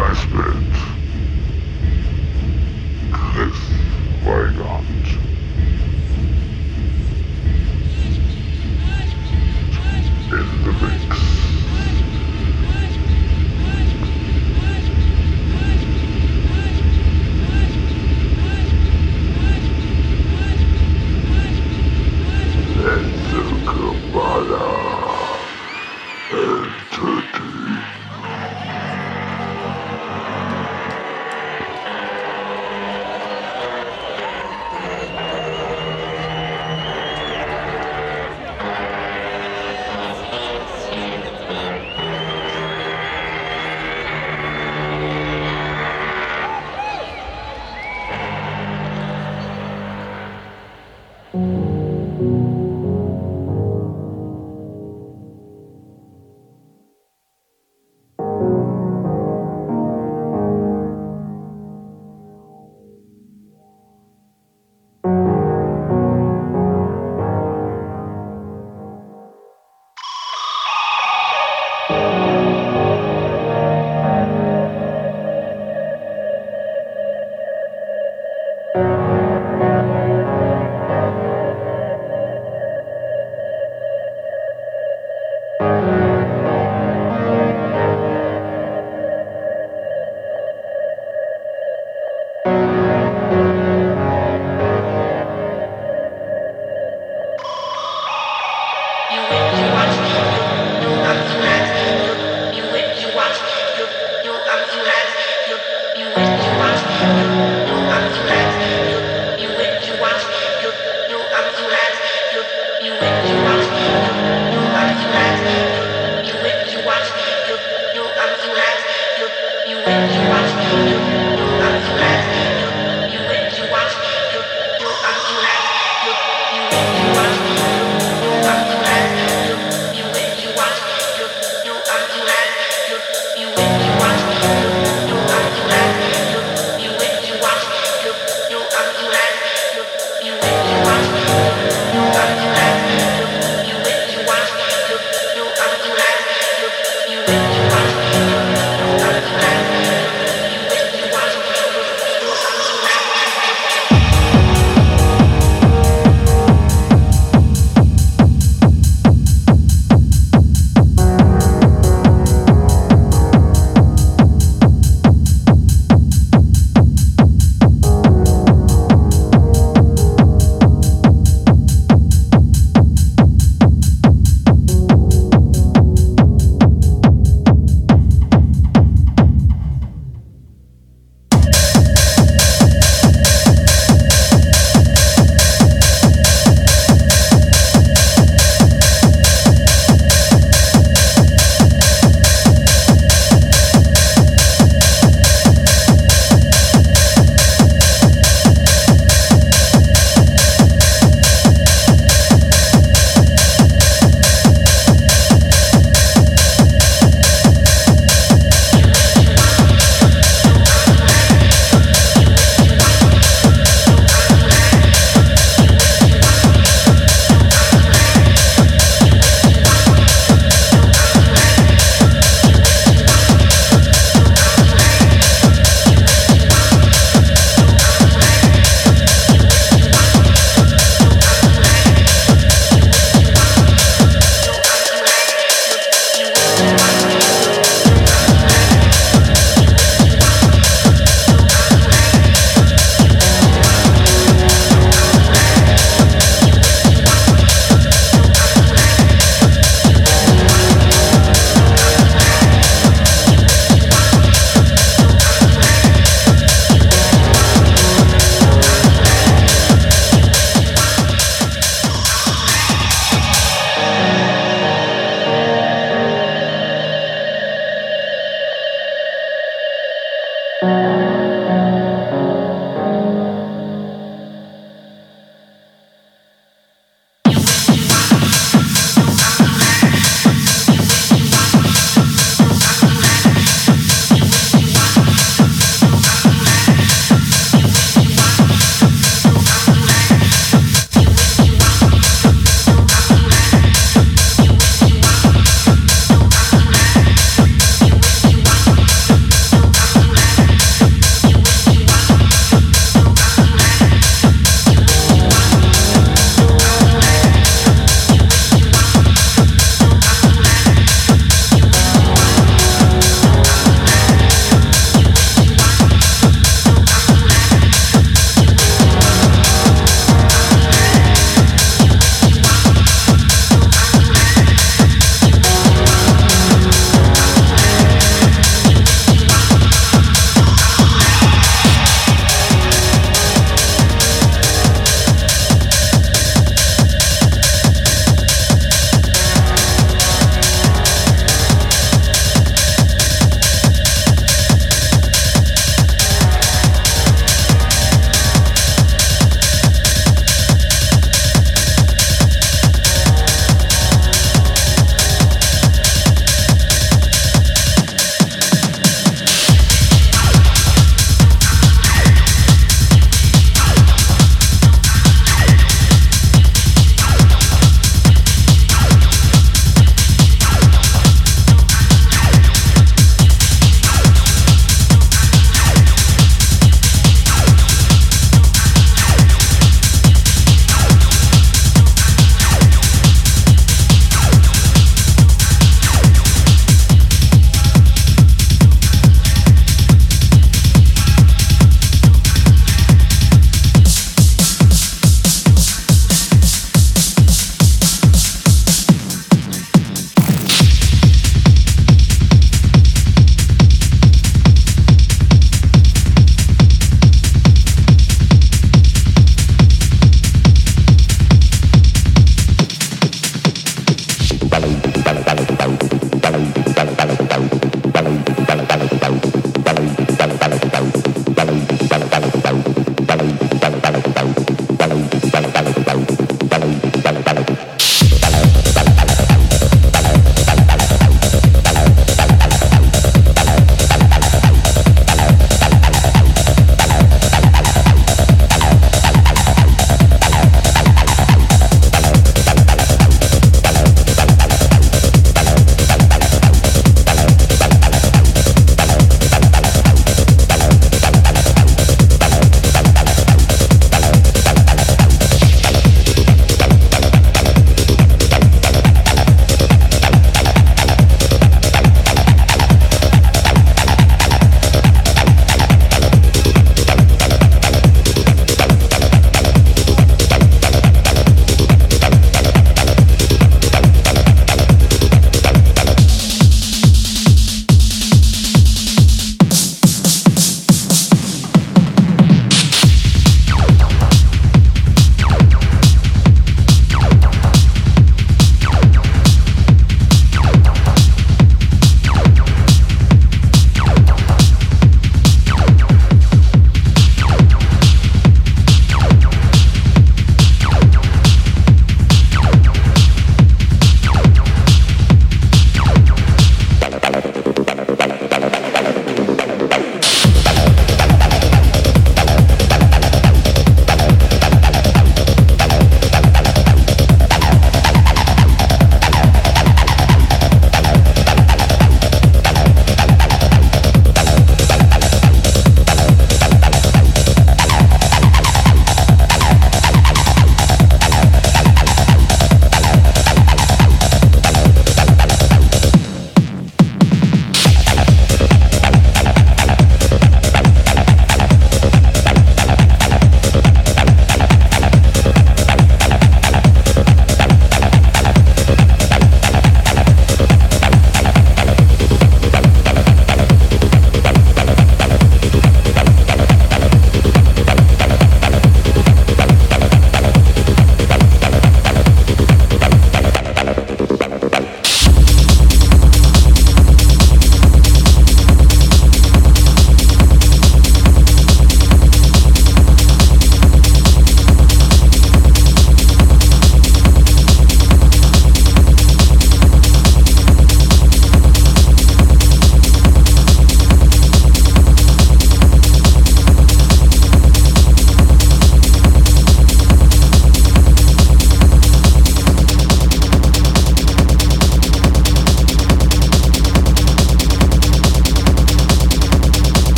flashback.